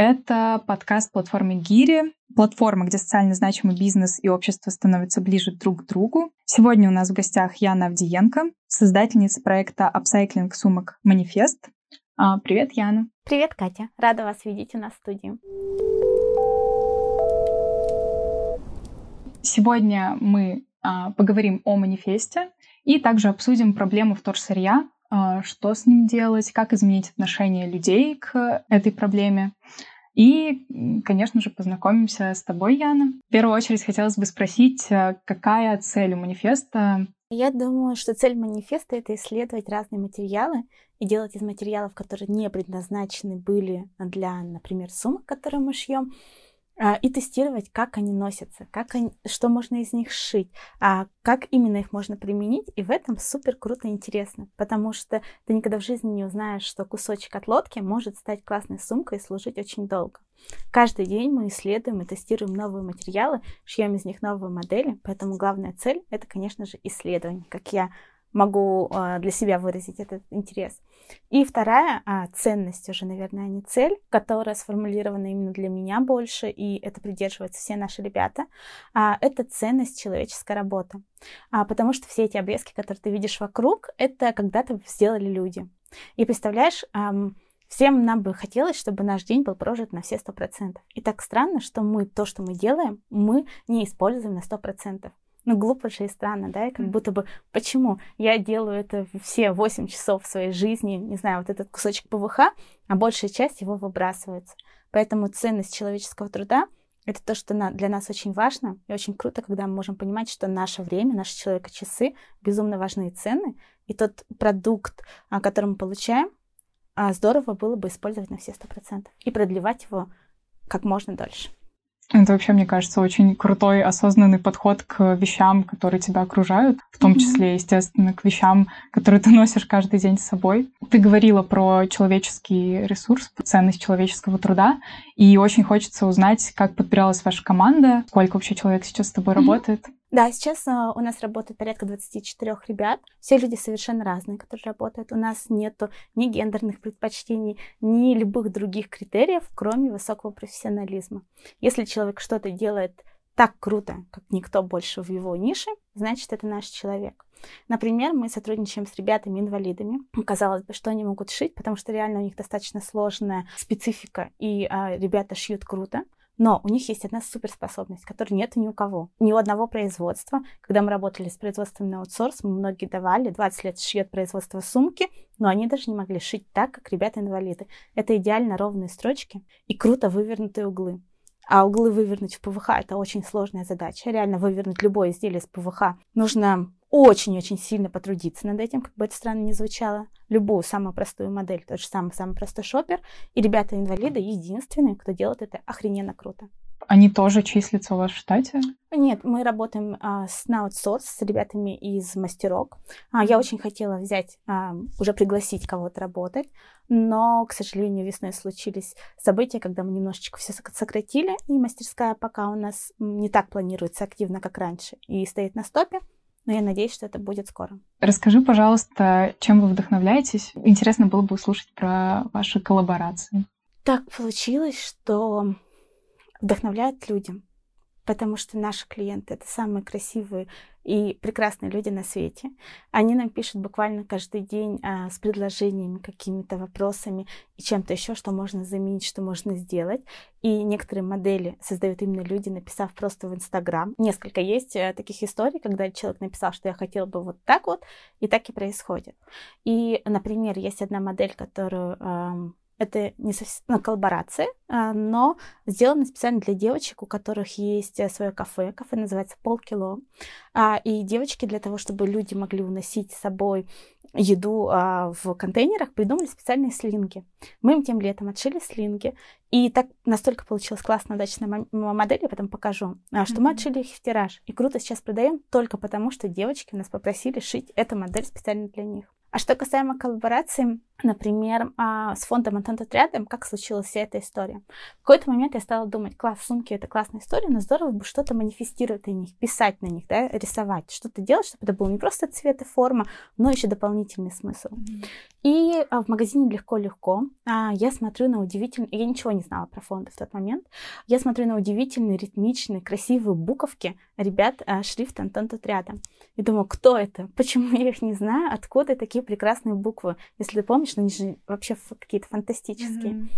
Это подкаст платформы Гири, платформа, где социально значимый бизнес и общество становятся ближе друг к другу. Сегодня у нас в гостях Яна Авдиенко, создательница проекта апсайклинг сумок «Манифест». А, привет, Яна. Привет, Катя. Рада вас видеть у нас в студии. Сегодня мы а, поговорим о манифесте и также обсудим проблему вторсырья, а, что с ним делать, как изменить отношение людей к этой проблеме. И, конечно же, познакомимся с тобой, Яна. В первую очередь хотелось бы спросить, а, какая цель у манифеста? Я думаю, что цель манифеста — это исследовать разные материалы и делать из материалов, которые не предназначены были для, например, сумок, которые мы шьем, и тестировать, как они носятся, как они, что можно из них сшить, а как именно их можно применить. И в этом супер круто и интересно, потому что ты никогда в жизни не узнаешь, что кусочек от лодки может стать классной сумкой и служить очень долго. Каждый день мы исследуем и тестируем новые материалы, шьем из них новые модели, поэтому главная цель — это, конечно же, исследование, как я могу а, для себя выразить этот интерес. И вторая а, ценность уже, наверное, а не цель, которая сформулирована именно для меня больше, и это придерживаются все наши ребята, это ценность человеческой работы. Потому что все эти обрезки, которые ты видишь вокруг, это когда-то сделали люди. И представляешь, Всем нам бы хотелось, чтобы наш день был прожит на все сто процентов. И так странно, что мы то, что мы делаем, мы не используем на сто процентов. Ну, глупо же и странно, да, и как будто бы, почему я делаю это все 8 часов своей жизни, не знаю, вот этот кусочек ПВХ, а большая часть его выбрасывается. Поэтому ценность человеческого труда — это то, что для нас очень важно, и очень круто, когда мы можем понимать, что наше время, наши человека-часы безумно важны и ценны, и тот продукт, а, который мы получаем, а, здорово было бы использовать на все сто процентов и продлевать его как можно дольше. Это вообще, мне кажется, очень крутой, осознанный подход к вещам, которые тебя окружают, в том mm-hmm. числе, естественно, к вещам, которые ты носишь каждый день с собой. Ты говорила про человеческий ресурс, ценность человеческого труда, и очень хочется узнать, как подбиралась ваша команда, сколько вообще человек сейчас с тобой mm-hmm. работает. Да, сейчас uh, у нас работает порядка 24 ребят. Все люди совершенно разные, которые работают. У нас нету ни гендерных предпочтений, ни любых других критериев, кроме высокого профессионализма. Если человек что-то делает так круто, как никто больше в его нише, значит, это наш человек. Например, мы сотрудничаем с ребятами-инвалидами. Казалось бы, что они могут шить, потому что реально у них достаточно сложная специфика, и а, ребята шьют круто. Но у них есть одна суперспособность, которой нет ни у кого. Ни у одного производства. Когда мы работали с производством на аутсорс, мы многие давали, 20 лет шьет производство сумки, но они даже не могли шить так, как ребята-инвалиды. Это идеально ровные строчки и круто вывернутые углы. А углы вывернуть в ПВХ – это очень сложная задача. Реально вывернуть любое изделие из ПВХ нужно очень-очень сильно потрудиться над этим, как бы это странно ни звучало. Любую самую простую модель, тот же самый самый простой шопер. И ребята-инвалиды единственные, кто делает это охрененно круто. Они тоже числятся у вас в штате? Нет, мы работаем а, с, на аутсорс с ребятами из мастерок. А, я очень хотела взять, а, уже пригласить кого-то работать, но, к сожалению, весной случились события, когда мы немножечко все сократили, и мастерская пока у нас не так планируется активно, как раньше, и стоит на стопе но я надеюсь, что это будет скоро. Расскажи, пожалуйста, чем вы вдохновляетесь? Интересно было бы услышать про ваши коллаборации. Так получилось, что вдохновляют людям потому что наши клиенты — это самые красивые и прекрасные люди на свете. Они нам пишут буквально каждый день а, с предложениями, какими-то вопросами и чем-то еще, что можно заменить, что можно сделать. И некоторые модели создают именно люди, написав просто в Инстаграм. Несколько есть а, таких историй, когда человек написал, что я хотел бы вот так вот, и так и происходит. И, например, есть одна модель, которую а, это не совсем ну, коллаборация, а, но сделано специально для девочек, у которых есть э, свое кафе. Кафе называется полкило. А, и девочки для того, чтобы люди могли уносить с собой еду а, в контейнерах, придумали специальные слинги. Мы им тем летом отшили слинги. И так настолько получилась классная удачная модель, я потом покажу, что мы отшили их в тираж. И круто сейчас продаем только потому, что девочки нас попросили шить эту модель специально для них. А что касаемо коллаборации, Например, а, с фондом Антон отрядом, как случилась вся эта история. В какой-то момент я стала думать, класс, сумки это классная история, но здорово бы что-то манифестировать на них, писать на них, да, рисовать, что-то делать, чтобы это был не просто цвет и форма, но еще дополнительный смысл. Mm-hmm. И а, в магазине легко-легко а, я смотрю на удивительные, я ничего не знала про фонды в тот момент, я смотрю на удивительные, ритмичные, красивые буковки ребят шрифт Антон отряда. И думаю, кто это? Почему я их не знаю? Откуда такие прекрасные буквы? Если ты помнишь, ну, они же вообще какие-то фантастические. Mm-hmm.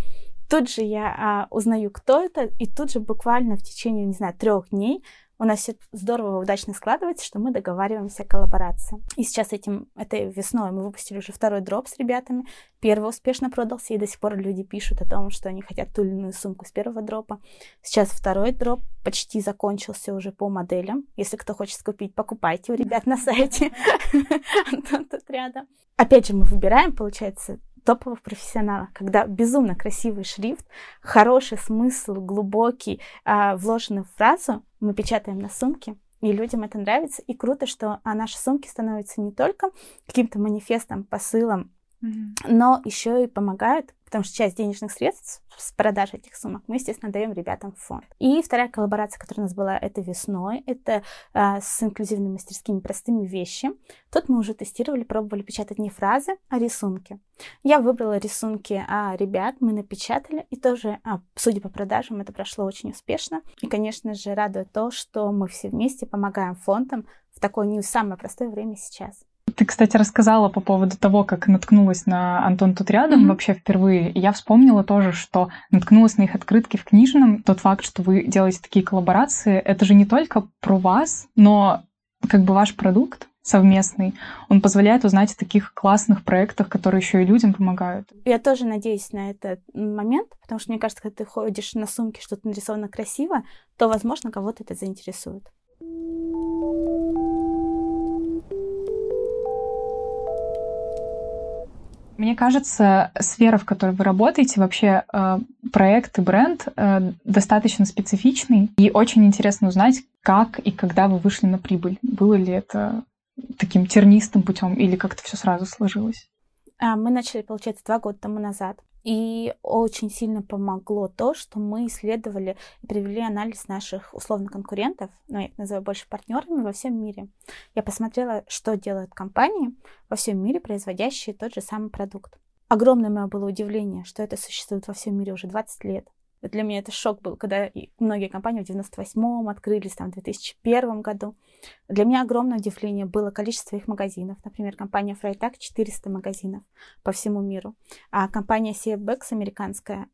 Тут же я а, узнаю, кто это, и тут же буквально в течение, не знаю, трех дней у нас все здорово, удачно складывается, что мы договариваемся о коллаборации. И сейчас этим, этой весной мы выпустили уже второй дроп с ребятами. Первый успешно продался, и до сих пор люди пишут о том, что они хотят ту или иную сумку с первого дропа. Сейчас второй дроп почти закончился уже по моделям. Если кто хочет купить, покупайте у ребят на сайте отряда. Опять же, мы выбираем, получается, топовых профессионалов, когда безумно красивый шрифт, хороший смысл, глубокий, э, вложенный в фразу, мы печатаем на сумке, и людям это нравится. И круто, что а, наши сумки становятся не только каким-то манифестом, посылом, mm-hmm. но еще и помогают потому что часть денежных средств с продажи этих сумок мы, естественно, даем ребятам в фонд. И вторая коллаборация, которая у нас была, это весной, это а, с инклюзивными мастерскими простыми вещи. Тут мы уже тестировали, пробовали печатать не фразы, а рисунки. Я выбрала рисунки а, ребят, мы напечатали, и тоже, а, судя по продажам, это прошло очень успешно. И, конечно же, радует то, что мы все вместе помогаем фондам в такое не самое простое время сейчас. Ты, кстати, рассказала по поводу того, как наткнулась на Антон тут рядом mm-hmm. вообще впервые. И я вспомнила тоже, что наткнулась на их открытки в книжном. Тот факт, что вы делаете такие коллаборации, это же не только про вас, но как бы ваш продукт совместный, он позволяет узнать о таких классных проектах, которые еще и людям помогают. Я тоже надеюсь на этот момент, потому что мне кажется, когда ты ходишь на сумке, что-то нарисовано красиво, то, возможно, кого-то это заинтересует. Мне кажется, сфера, в которой вы работаете, вообще э, проект и бренд э, достаточно специфичный. И очень интересно узнать, как и когда вы вышли на прибыль. Было ли это таким тернистым путем или как-то все сразу сложилось? А, мы начали, получается, два года тому назад. И очень сильно помогло то, что мы исследовали и привели анализ наших условно конкурентов, ну, я их называю больше партнерами во всем мире. Я посмотрела, что делают компании во всем мире, производящие тот же самый продукт. Огромное мое было удивление, что это существует во всем мире уже 20 лет. Для меня это шок был, когда многие компании в 98-м открылись, там, в 2001 году. Для меня огромное удивление было количество их магазинов. Например, компания Freitag 400 магазинов по всему миру, а компания CFBX американская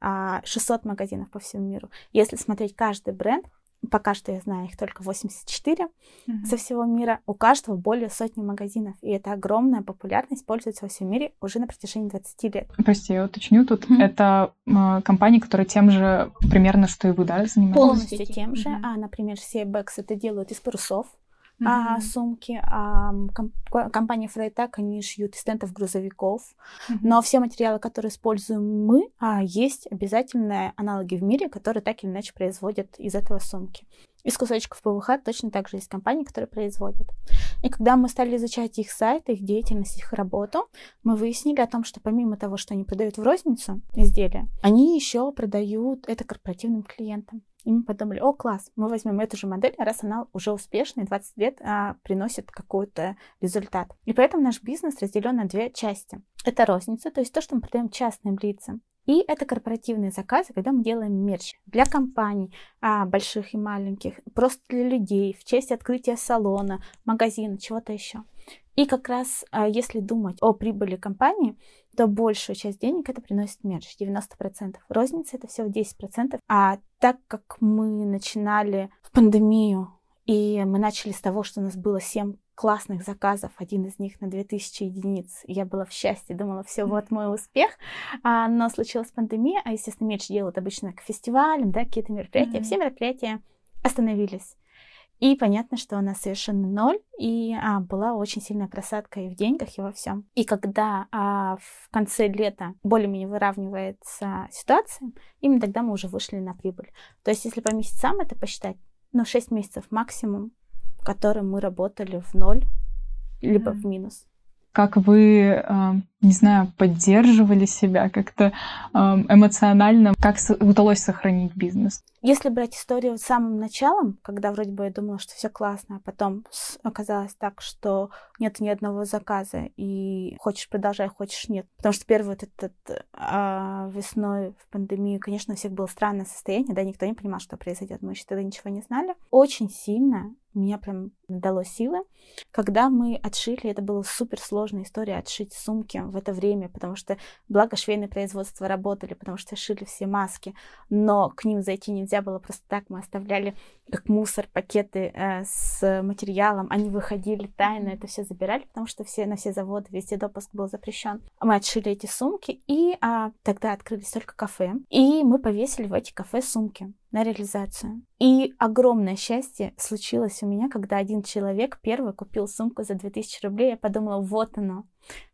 600 а, магазинов по всему миру. Если смотреть каждый бренд, Пока что я знаю их только 84 mm-hmm. со всего мира. У каждого более сотни магазинов. И это огромная популярность пользуется во всем мире уже на протяжении 20 лет. Прости, я уточню тут. Mm-hmm. Это э, компании, которые тем же примерно, что и вы, да, занимаетесь? Полностью тем же. Mm-hmm. А, например, CBX это делают из парусов mm-hmm. а, сумки. А, комп- компания Freitag, они шьют из тентов грузовиков. Mm-hmm. Но все материалы, которые используем мы, а, есть обязательные аналоги в мире, которые так или иначе производят из этого сумки. Из кусочков ПВХ точно так же есть компании, которые производят. И когда мы стали изучать их сайт, их деятельность, их работу, мы выяснили о том, что помимо того, что они продают в розницу изделия, они еще продают это корпоративным клиентам. И мы подумали, о, класс, мы возьмем эту же модель, раз она уже успешная, 20 лет а, приносит какой-то результат. И поэтому наш бизнес разделен на две части. Это розница, то есть то, что мы продаем частным лицам. И это корпоративные заказы, когда мы делаем мерч для компаний, а, больших и маленьких, просто для людей, в честь открытия салона, магазина, чего-то еще. И как раз, а, если думать о прибыли компании, то большую часть денег это приносит мерч, 90%. Розница это всего 10%. А так как мы начинали в пандемию, и мы начали с того, что у нас было 7 классных заказов, один из них на 2000 единиц. Я была в счастье, думала, все, вот мой успех. А, но случилась пандемия, а, естественно, мерч делают обычно к фестивалям, да, какие-то мероприятия. Mm-hmm. Все мероприятия остановились. И понятно, что у нас совершенно ноль, и а, была очень сильная просадка и в деньгах, и во всем. И когда а, в конце лета более-менее выравнивается ситуация, именно тогда мы уже вышли на прибыль. То есть, если по месяцам это посчитать, ну, 6 месяцев максимум, в котором мы работали в ноль, либо mm. в минус. Как вы а, не знаю, поддерживали себя как-то эмоционально? Как удалось сохранить бизнес? Если брать историю с самым началом, когда вроде бы я думала, что все классно, а потом оказалось так, что нет ни одного заказа, и хочешь продолжай, хочешь нет. Потому что первый вот этот а, весной в пандемию, конечно, у всех было странное состояние, да, никто не понимал, что произойдет. Мы еще тогда ничего не знали. Очень сильно меня прям дало силы. Когда мы отшили, это была супер сложная история отшить сумки в это время, потому что, благо, швейные производства работали, потому что шили все маски, но к ним зайти нельзя было просто так. Мы оставляли как мусор пакеты э, с материалом, они выходили тайно, это все забирали, потому что все на все заводы везде допуск был запрещен. Мы отшили эти сумки, и а, тогда открылись только кафе, и мы повесили в эти кафе сумки на реализацию. И огромное счастье случилось у меня, когда один человек первый купил сумку за 2000 рублей. Я подумала, вот оно.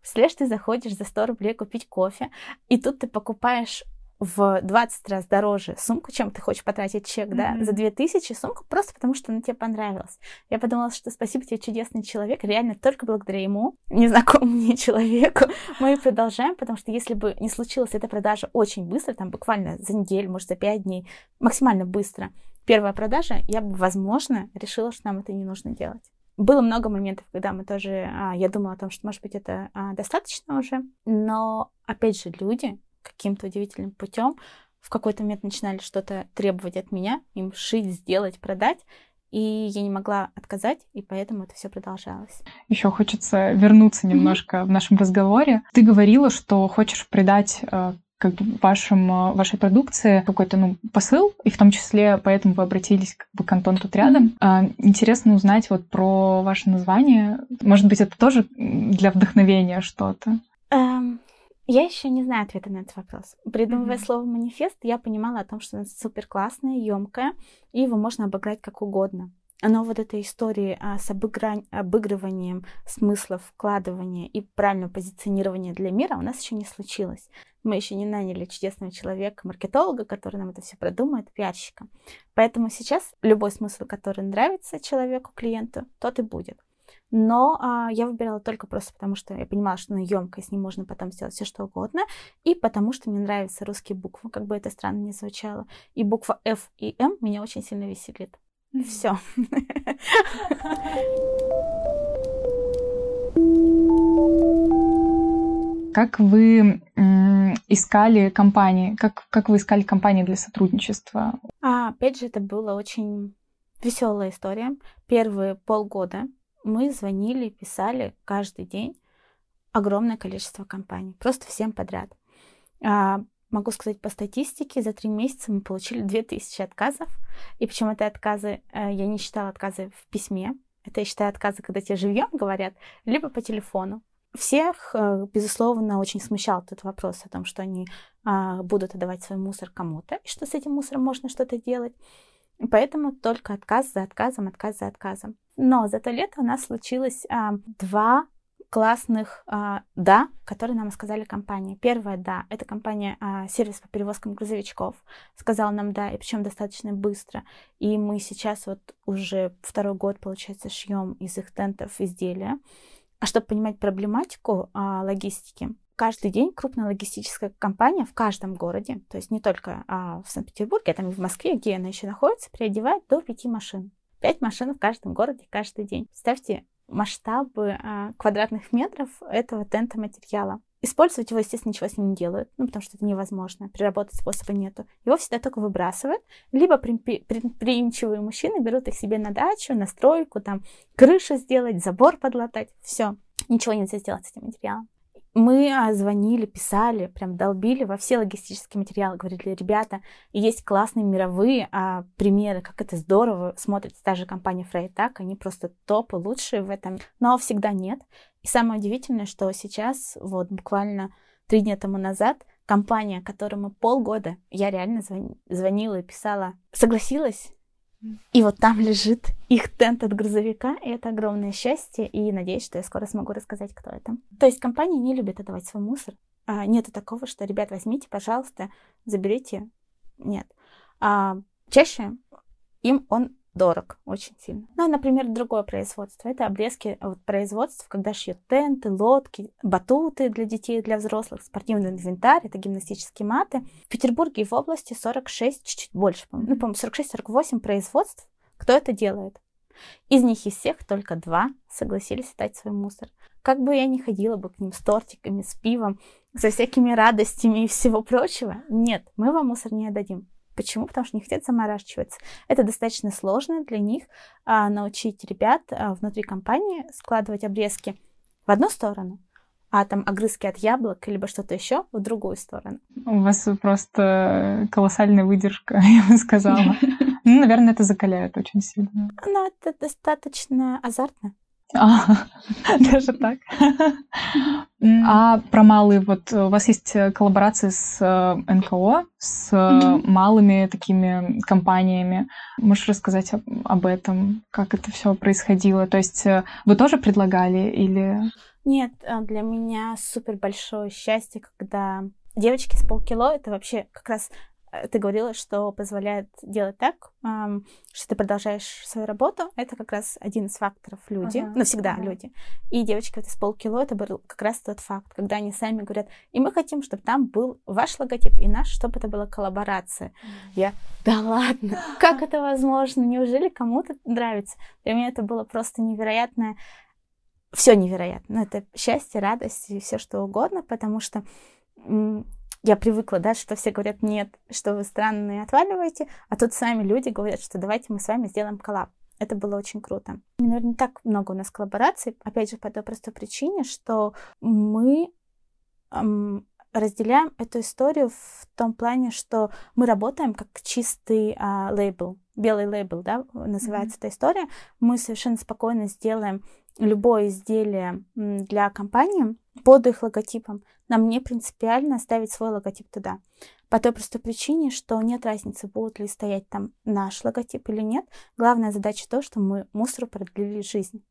Представляешь, ты заходишь за 100 рублей купить кофе, и тут ты покупаешь в 20 раз дороже сумку, чем ты хочешь потратить чек, mm-hmm. да, за 2000 сумку, просто потому что она тебе понравилась. Я подумала, что спасибо тебе, чудесный человек, реально только благодаря ему, незнакомому мне человеку, мы продолжаем, потому что если бы не случилась эта продажа очень быстро, там буквально за неделю, может, за 5 дней, максимально быстро, первая продажа, я бы, возможно, решила, что нам это не нужно делать. Было много моментов, когда мы тоже, а, я думала о том, что, может быть, это а, достаточно уже, но, опять же, люди, каким-то удивительным путем в какой-то момент начинали что-то требовать от меня, им шить, сделать, продать. И я не могла отказать, и поэтому это все продолжалось. Еще хочется вернуться немножко mm-hmm. в нашем разговоре. Ты говорила, что хочешь придать э, как бы вашим, э, вашей продукции какой-то ну, посыл, и в том числе поэтому вы обратились как бы к Антону тут рядом. Mm-hmm. Интересно узнать вот про ваше название. Может быть, это тоже для вдохновения что-то? Я еще не знаю ответа на этот вопрос. Придумывая mm-hmm. слово манифест, я понимала о том, что оно супер классное, емкое, и его можно обыграть как угодно. Но вот этой истории а, с обыгрань, обыгрыванием смыслов, вкладывания и правильного позиционирования для мира у нас еще не случилось. Мы еще не наняли чудесного человека, маркетолога, который нам это все продумает, пиарщика. Поэтому сейчас любой смысл, который нравится человеку, клиенту, тот и будет. Но а, я выбирала только просто потому, что я понимала, что она емкая, с ней можно потом сделать все что угодно, и потому что мне нравятся русские буквы, как бы это странно не звучало. И буква F и M меня очень сильно веселит. Все. Как вы искали компании? Как, как вы искали компании для сотрудничества? А, опять же, это была очень веселая история. Первые полгода мы звонили, писали каждый день огромное количество компаний, просто всем подряд. А, могу сказать по статистике, за три месяца мы получили 2000 отказов. И причем это отказы, э, я не считала отказы в письме, это я считаю отказы, когда тебе живьем говорят, либо по телефону. Всех, э, безусловно, очень смущал этот вопрос о том, что они а, будут отдавать свой мусор кому-то, и что с этим мусором можно что-то делать. Поэтому только отказ за отказом, отказ за отказом. Но за то лето у нас случилось а, два классных а, «да», которые нам сказали компания. Первое «да» — это компания а, сервис по перевозкам грузовичков. Сказала нам «да», и причем достаточно быстро. И мы сейчас вот уже второй год, получается, шьем из их тентов изделия. А чтобы понимать проблематику а, логистики, каждый день крупная логистическая компания в каждом городе, то есть не только а, в Санкт-Петербурге, а там и в Москве, где она еще находится, переодевает до пяти машин. Пять машин в каждом городе каждый день. Представьте масштабы а, квадратных метров этого тента материала. Использовать его, естественно, ничего с ним не делают, ну, потому что это невозможно, переработать способа нету. Его всегда только выбрасывают, либо предприимчивые мужчины берут их себе на дачу, на стройку, там, крышу сделать, забор подлатать, все. Ничего нельзя сделать с этим материалом. Мы звонили, писали, прям долбили во все логистические материалы, говорили, ребята, есть классные мировые а, примеры, как это здорово смотрится та же компания Freitag, они просто топы, лучшие в этом, но всегда нет. И самое удивительное, что сейчас, вот буквально три дня тому назад, компания, которой мы полгода, я реально звонила и писала, согласилась и вот там лежит их тент от грузовика, и это огромное счастье, и надеюсь, что я скоро смогу рассказать, кто это. То есть компания не любит отдавать свой мусор. А, нету такого, что, ребят, возьмите, пожалуйста, заберите. Нет. А, чаще им он дорог очень сильно. Ну, например, другое производство. Это обрезки вот, производств, когда шьют тенты, лодки, батуты для детей для взрослых, спортивный инвентарь, это гимнастические маты. В Петербурге и в области 46, чуть-чуть больше, ну, по-моему, 46-48 производств. Кто это делает? Из них из всех только два согласились отдать свой мусор. Как бы я ни ходила бы к ним с тортиками, с пивом, со всякими радостями и всего прочего, нет, мы вам мусор не отдадим. Почему? Потому что не хотят заморачиваться. Это достаточно сложно для них а, научить ребят а, внутри компании складывать обрезки в одну сторону, а там огрызки от яблок либо что-то еще в другую сторону. У вас просто колоссальная выдержка, я бы сказала. Ну, наверное, это закаляет очень сильно. Ну, это достаточно азартно. А, даже так. А про малые, вот у вас есть коллаборации с э, НКО, с малыми такими компаниями. Можешь рассказать об этом, как это все происходило? То есть э, вы тоже предлагали или... Нет, э, для меня супер большое счастье, когда девочки с полкило, это вообще как раз Э, ты говорила, что позволяет делать так, что ты продолжаешь свою работу. Это как раз один из факторов люди, uh-huh. ну всегда uh-huh. люди. И девочки вот из полкило, это был как раз тот факт, когда они сами говорят, и мы хотим, чтобы там был ваш логотип и наш, чтобы это была коллаборация. Я, да ладно, как это возможно? Неужели кому-то нравится? Для меня это было просто невероятное, все невероятно. Ну, это счастье, радость и все что угодно, потому что я привыкла, да, что все говорят нет, что вы странные отваливаете, а тут сами люди говорят, что давайте мы с вами сделаем коллаб. Это было очень круто. Наверное, не так много у нас коллабораций, опять же, по той простой причине, что мы эм, разделяем эту историю в том плане, что мы работаем как чистый а, лейбл, белый лейбл, да, называется mm-hmm. эта история. Мы совершенно спокойно сделаем любое изделие для компании под их логотипом. Нам не принципиально ставить свой логотип туда. По той простой причине, что нет разницы, будет ли стоять там наш логотип или нет. Главная задача то, что мы мусору продлили жизнь.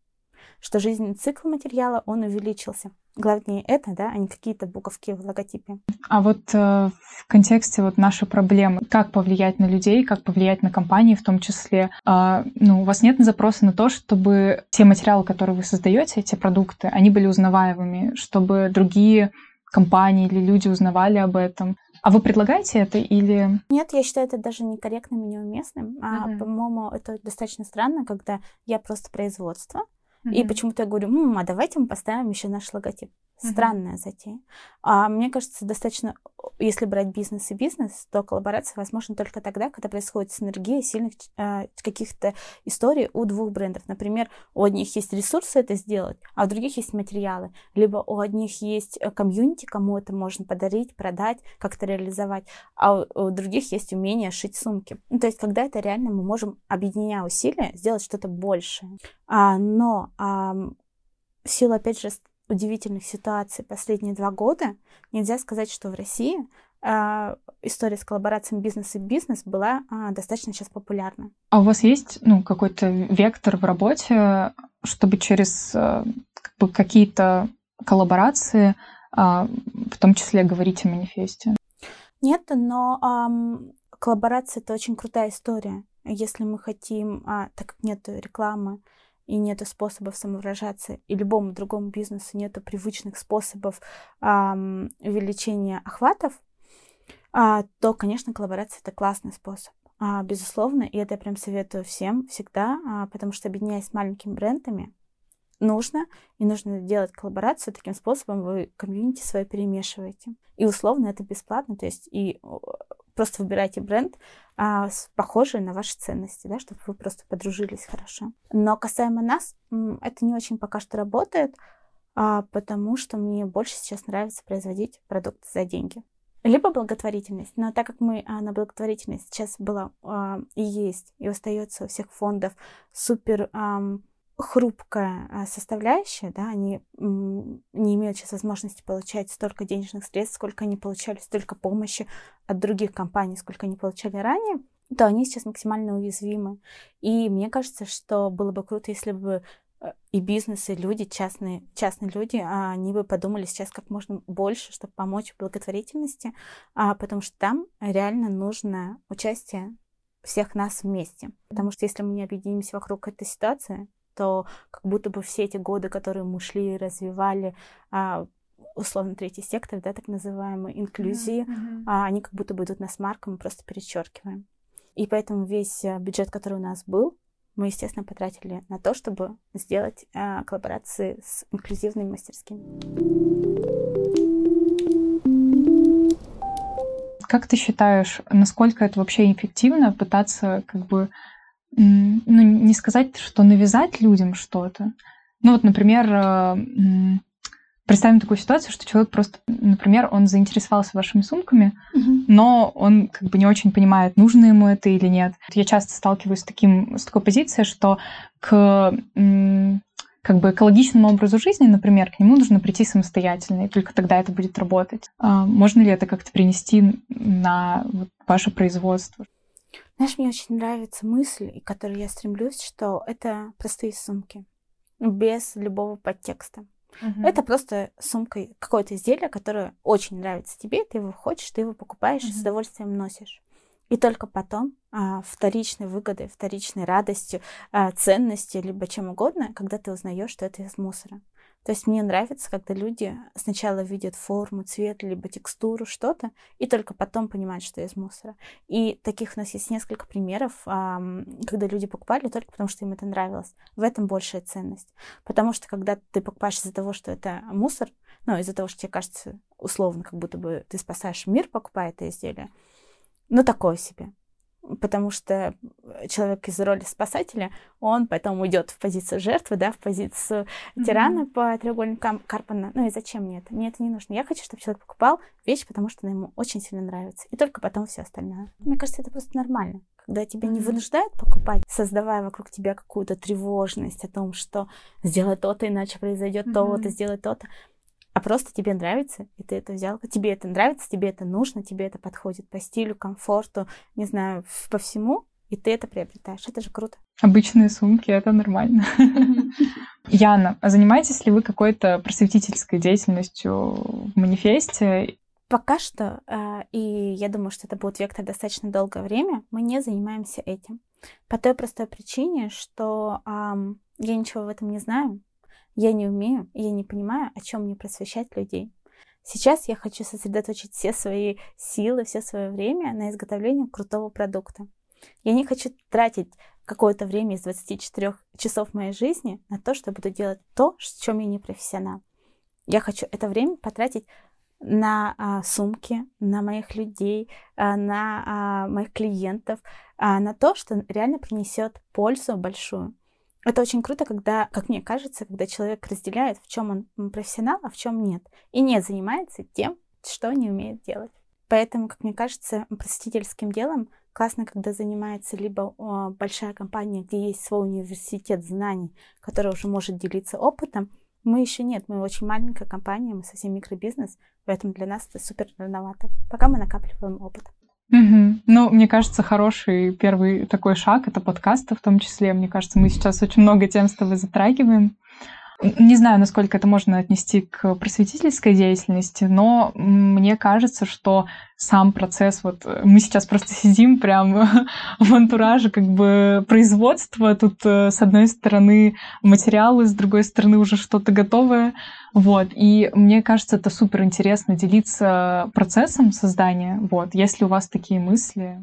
Что жизненный цикл материала, он увеличился. Главнее это, да, а не какие-то буковки в логотипе. А вот э, в контексте вот нашей проблемы, как повлиять на людей, как повлиять на компании в том числе, э, ну, у вас нет запроса на то, чтобы те материалы, которые вы создаете, эти продукты, они были узнаваемыми, чтобы другие компании или люди узнавали об этом. А вы предлагаете это или... Нет, я считаю это даже некорректным и неуместным. Uh-huh. А, по-моему, это достаточно странно, когда я просто производство, Mm-hmm. И почему-то я говорю, а давайте мы поставим еще наш логотип. Странная затея. А мне кажется, достаточно, если брать бизнес и бизнес, то коллаборация возможна только тогда, когда происходит синергия сильных э, каких-то историй у двух брендов. Например, у одних есть ресурсы это сделать, а у других есть материалы. Либо у одних есть э, комьюнити, кому это можно подарить, продать, как-то реализовать, а у, у других есть умение шить сумки. Ну, то есть, когда это реально мы можем, объединяя усилия, сделать что-то большее. А, но а, в опять же, удивительных ситуаций последние два года, нельзя сказать, что в России э, история с коллаборацией бизнес и бизнес была э, достаточно сейчас популярна. А у вас есть ну, какой-то вектор в работе, чтобы через э, как бы, какие-то коллаборации, э, в том числе говорить о манифесте? Нет, но коллаборация это очень крутая история. Если мы хотим, а, так как нет рекламы, и нет способов самовыражаться, и любому другому бизнесу нет привычных способов эм, увеличения охватов, а, то, конечно, коллаборация это классный способ. А, безусловно, и это я прям советую всем всегда, а, потому что объединяясь с маленькими брендами, нужно, и нужно делать коллаборацию таким способом, вы комьюнити свое перемешиваете. И условно это бесплатно, то есть и просто выбирайте бренд, а, похожий на ваши ценности, да, чтобы вы просто подружились хорошо. Но касаемо нас, это не очень пока что работает, а, потому что мне больше сейчас нравится производить продукты за деньги. Либо благотворительность. Но так как мы а, на благотворительность сейчас была а, и есть, и остается у всех фондов супер хрупкая а, составляющая, да, они не имеют сейчас возможности получать столько денежных средств, сколько они получали, столько помощи от других компаний, сколько они получали ранее, то они сейчас максимально уязвимы. И мне кажется, что было бы круто, если бы э, и бизнес, и люди, частные, частные люди, а, они бы подумали сейчас как можно больше, чтобы помочь в благотворительности, а, потому что там реально нужно участие всех нас вместе. Потому что если мы не объединимся вокруг этой ситуации, то как будто бы все эти годы, которые мы шли и развивали, а, условно третий сектор, да, так называемый, инклюзии, mm-hmm. а, они как будто бы идут на смарку, мы просто перечеркиваем. И поэтому весь э, бюджет, который у нас был, мы, естественно, потратили на то, чтобы сделать а, коллаборации с инклюзивными мастерскими. Как ты считаешь, насколько это вообще эффективно пытаться как бы ну, не сказать, что навязать людям что-то. Ну вот, например, э, представим такую ситуацию, что человек просто, например, он заинтересовался вашими сумками, угу. но он как бы не очень понимает, нужно ему это или нет. Я часто сталкиваюсь с, таким, с такой позицией, что к как бы экологичному образу жизни, например, к нему нужно прийти самостоятельно, и только тогда это будет работать. А можно ли это как-то принести на ваше производство? Знаешь, мне очень нравится мысль, к которой я стремлюсь, что это простые сумки, без любого подтекста. Угу. Это просто сумка, какое-то изделие, которое очень нравится тебе, ты его хочешь, ты его покупаешь угу. с удовольствием носишь. И только потом а, вторичной выгодой, вторичной радостью, а, ценностью, либо чем угодно, когда ты узнаешь, что это из мусора. То есть мне нравится, когда люди сначала видят форму, цвет, либо текстуру, что-то, и только потом понимают, что из мусора. И таких у нас есть несколько примеров, когда люди покупали только потому, что им это нравилось. В этом большая ценность. Потому что когда ты покупаешь из-за того, что это мусор, ну, из-за того, что тебе кажется условно, как будто бы ты спасаешь мир, покупая это изделие, ну, такое себе потому что человек из роли спасателя, он потом уйдет в позицию жертвы, да, в позицию mm-hmm. тирана по треугольнику Карпана. Ну и зачем мне это? Мне это не нужно. Я хочу, чтобы человек покупал вещь, потому что она ему очень сильно нравится. И только потом все остальное. Мне кажется, это просто нормально. Когда тебя не вынуждают покупать, создавая вокруг тебя какую-то тревожность о том, что сделай то-то, иначе произойдет mm-hmm. то-то, сделай то-то просто тебе нравится, и ты это взял, тебе это нравится, тебе это нужно, тебе это подходит по стилю, комфорту, не знаю, по всему, и ты это приобретаешь. Это же круто. Обычные сумки, это нормально. Яна, а занимаетесь ли вы какой-то просветительской деятельностью в манифесте? Пока что, э, и я думаю, что это будет вектор достаточно долгое время, мы не занимаемся этим. По той простой причине, что я ничего в этом не знаю, я не умею, я не понимаю, о чем мне просвещать людей. Сейчас я хочу сосредоточить все свои силы, все свое время на изготовлении крутого продукта. Я не хочу тратить какое-то время из 24 часов моей жизни на то, что буду делать то, в чем я не профессионал. Я хочу это время потратить на а, сумки, на моих людей, а, на а, моих клиентов, а, на то, что реально принесет пользу большую. Это очень круто, когда, как мне кажется, когда человек разделяет, в чем он профессионал, а в чем нет, и не занимается тем, что не умеет делать. Поэтому, как мне кажется, просветительским делом классно, когда занимается либо большая компания, где есть свой университет знаний, который уже может делиться опытом. Мы еще нет, мы очень маленькая компания, мы совсем микробизнес, поэтому для нас это супер рановато. Пока мы накапливаем опыт. Угу. Ну, мне кажется, хороший первый такой шаг это подкасты в том числе. Мне кажется, мы сейчас очень много тем с тобой затрагиваем. Не знаю, насколько это можно отнести к просветительской деятельности, но мне кажется, что сам процесс, вот мы сейчас просто сидим прямо в антураже как бы производства, тут э, с одной стороны материалы, с другой стороны уже что-то готовое, вот, и мне кажется, это супер интересно делиться процессом создания, вот, если у вас такие мысли.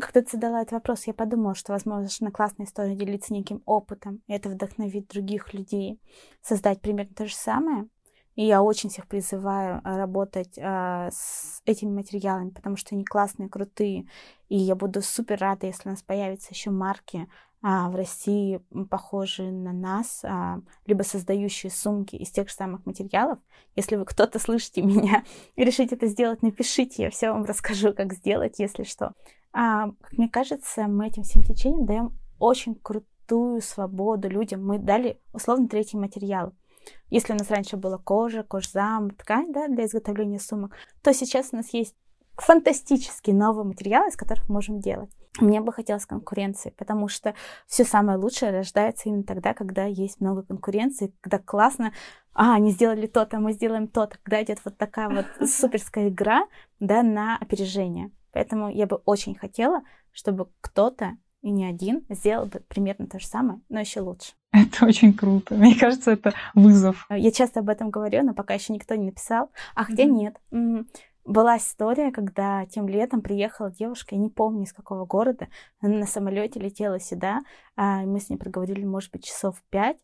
Когда ты задала этот вопрос, я подумала, что, возможно, классная история делиться неким опытом, и это вдохновит других людей создать примерно то же самое. И я очень всех призываю э, работать э, с этими материалами, потому что они классные, крутые. И я буду супер рада, если у нас появятся еще марки а, в России, похожие на нас, а, либо создающие сумки из тех же самых материалов. Если вы кто-то слышите меня и решите это сделать, напишите, я все вам расскажу, как сделать, если что. А, как мне кажется, мы этим всем течением даем очень крутую свободу людям. Мы дали условно третий материал. Если у нас раньше была кожа, кожзам, ткань да, для изготовления сумок, то сейчас у нас есть фантастические новые материалы, из которых мы можем делать. Мне бы хотелось конкуренции, потому что все самое лучшее рождается именно тогда, когда есть много конкуренции, когда классно, а, они сделали то-то, мы сделаем то-то, когда идет вот такая вот суперская игра, да, на опережение. Поэтому я бы очень хотела, чтобы кто-то и не один сделал бы примерно то же самое, но еще лучше. Это очень круто. Мне кажется, это вызов. Я часто об этом говорю, но пока еще никто не написал. А хотя mm-hmm. нет. Была история, когда тем летом приехала девушка, я не помню из какого города, она на самолете летела сюда, а мы с ней проговорили, может быть, часов пять.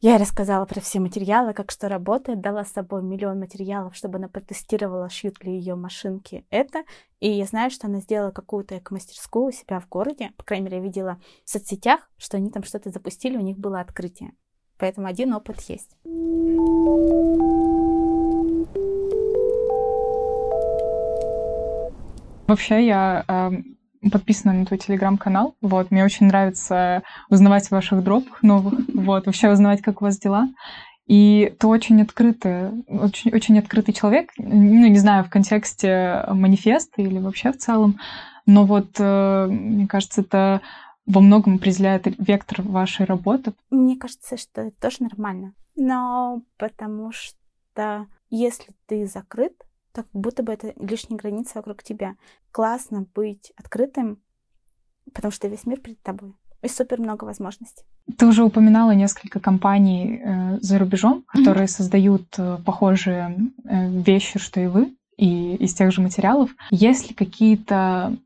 Я рассказала про все материалы, как что работает, дала с собой миллион материалов, чтобы она протестировала, шьют ли ее машинки это. И я знаю, что она сделала какую-то эко-мастерскую у себя в городе. По крайней мере, я видела в соцсетях, что они там что-то запустили, у них было открытие. Поэтому один опыт есть. Вообще, я эм, подписана на твой телеграм-канал. Вот, мне очень нравится узнавать о ваших дропах новых. Вот, вообще узнавать, как у вас дела. И ты очень открытый, очень, очень открытый человек. Ну, не знаю, в контексте манифеста или вообще в целом. Но вот, э, мне кажется, это во многом определяет вектор вашей работы. Мне кажется, что это тоже нормально. Но потому что если ты закрыт, так будто бы это лишние границы вокруг тебя. Классно быть открытым, потому что весь мир перед тобой. И супер много возможностей. Ты уже упоминала несколько компаний э, за рубежом, которые mm-hmm. создают э, похожие э, вещи, что и вы, и из тех же материалов. Есть ли какие-то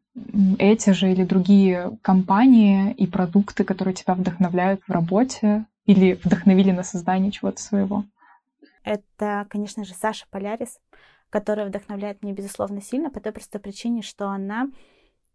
эти же или другие компании и продукты, которые тебя вдохновляют в работе или вдохновили на создание чего-то своего? Это, конечно же, Саша Полярис которая вдохновляет меня, безусловно, сильно по той простой причине, что она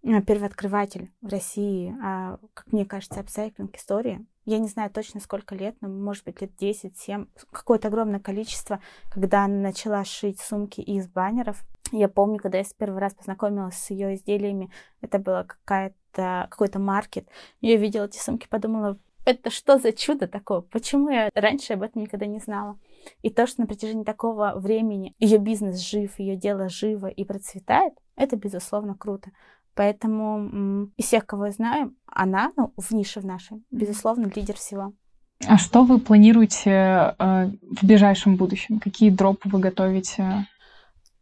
э, первооткрыватель в России, а, как мне кажется, апсайклинг истории. Я не знаю точно сколько лет, но может быть лет 10, 7, какое-то огромное количество, когда она начала шить сумки из баннеров. Я помню, когда я с первый раз познакомилась с ее изделиями, это было какая-то, какой-то маркет. Я видела эти сумки, подумала, это что за чудо такое? Почему я раньше об этом никогда не знала? И то, что на протяжении такого времени ее бизнес жив, ее дело живо и процветает, это, безусловно, круто. Поэтому из всех, кого я знаю, она, ну, в нише в нашей, безусловно, лидер всего. А что вы планируете э, в ближайшем будущем? Какие дропы вы готовите?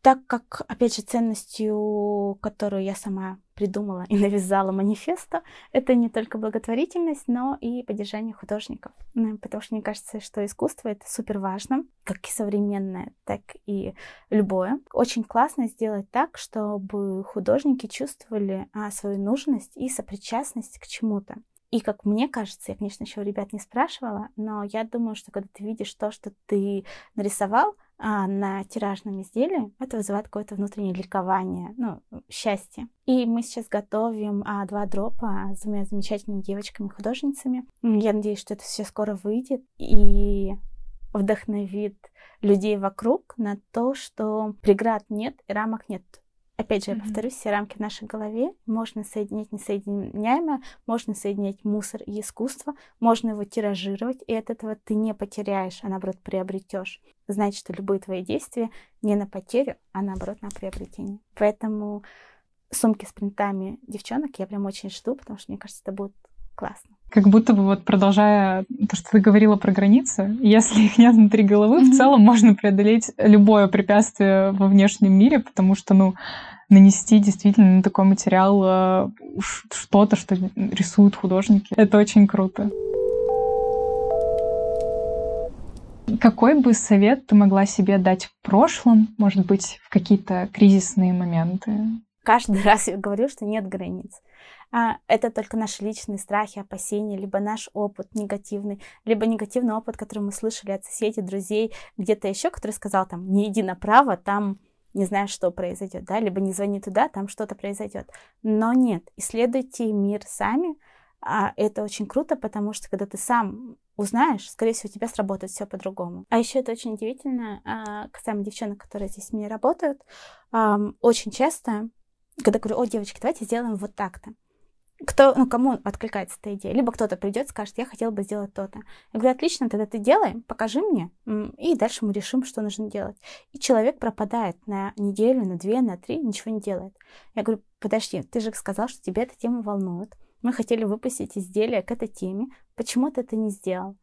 Так как, опять же, ценностью, которую я сама придумала и навязала манифеста, это не только благотворительность, но и поддержание художников. Ну, потому что мне кажется, что искусство это супер важно, как и современное, так и любое. Очень классно сделать так, чтобы художники чувствовали а, свою нужность и сопричастность к чему-то. И как мне кажется, я, конечно, еще у ребят не спрашивала, но я думаю, что когда ты видишь то, что ты нарисовал, на тиражном изделии, это вызывает какое-то внутреннее ликование, ну, счастье. И мы сейчас готовим а, два дропа с двумя замечательными девочками-художницами. Я надеюсь, что это все скоро выйдет и вдохновит людей вокруг на то, что преград нет и рамок нет. Опять же, я повторюсь, все рамки в нашей голове. Можно соединять несоединяемое, можно соединять мусор и искусство, можно его тиражировать, и от этого ты не потеряешь, а наоборот приобретешь. Значит, что любые твои действия не на потерю, а наоборот на приобретение. Поэтому сумки с принтами девчонок я прям очень жду, потому что мне кажется, это будет классно. Как будто бы вот продолжая то, что ты говорила про границы, если их нет внутри головы, mm-hmm. в целом можно преодолеть любое препятствие во внешнем мире, потому что, ну, нанести действительно на такой материал э, что-то, что рисуют художники, это очень круто. Какой бы совет ты могла себе дать в прошлом, может быть, в какие-то кризисные моменты? Каждый раз я говорю, что нет границ. А, это только наши личные страхи, опасения, либо наш опыт негативный, либо негативный опыт, который мы слышали от соседей, друзей, где-то еще, который сказал там, не иди направо, там не знаешь, что произойдет, да, либо не звони туда, там что-то произойдет. Но нет, исследуйте мир сами, а это очень круто, потому что когда ты сам узнаешь, скорее всего, у тебя сработает все по-другому. А еще это очень удивительно, а, касаемо девчонок, которые здесь с ней работают, очень часто, когда говорю, о, девочки, давайте сделаем вот так-то, кто, ну, кому откликается эта идея. Либо кто-то придет, скажет, я хотел бы сделать то-то. Я говорю, отлично, тогда ты делай, покажи мне, и дальше мы решим, что нужно делать. И человек пропадает на неделю, на две, на три, ничего не делает. Я говорю, подожди, ты же сказал, что тебя эта тема волнует. Мы хотели выпустить изделие к этой теме. Почему ты это не сделал?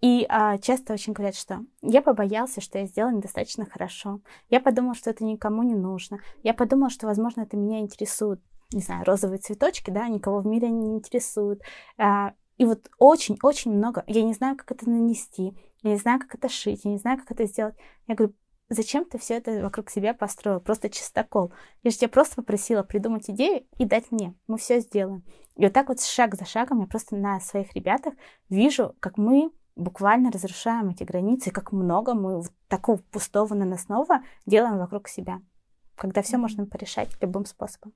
И а, часто очень говорят, что я побоялся, что я сделал недостаточно хорошо. Я подумал, что это никому не нужно. Я подумал, что, возможно, это меня интересует. Не знаю, розовые цветочки, да, никого в мире не интересуют. А, и вот очень-очень много. Я не знаю, как это нанести. Я не знаю, как это шить. Я не знаю, как это сделать. Я говорю, зачем ты все это вокруг себя построил? Просто чистокол. Я же тебя просто попросила придумать идею и дать мне. Мы все сделаем. И вот так вот шаг за шагом я просто на своих ребятах вижу, как мы буквально разрушаем эти границы, как много мы такого пустого наносного делаем вокруг себя, когда все можно порешать любым способом.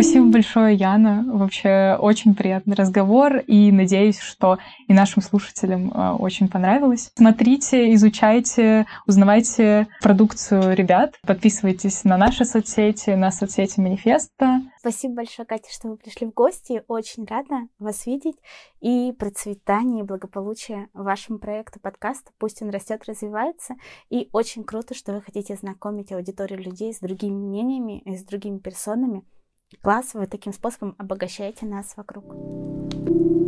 Спасибо большое, Яна. Вообще очень приятный разговор, и надеюсь, что и нашим слушателям э, очень понравилось. Смотрите, изучайте, узнавайте продукцию ребят, подписывайтесь на наши соцсети, на соцсети Манифеста. Спасибо большое, Катя, что вы пришли в гости. Очень рада вас видеть и процветания и благополучия вашему проекту подкаста. Пусть он растет, развивается. И очень круто, что вы хотите знакомить аудиторию людей с другими мнениями и с другими персонами. Класс, вы таким способом обогащаете нас вокруг.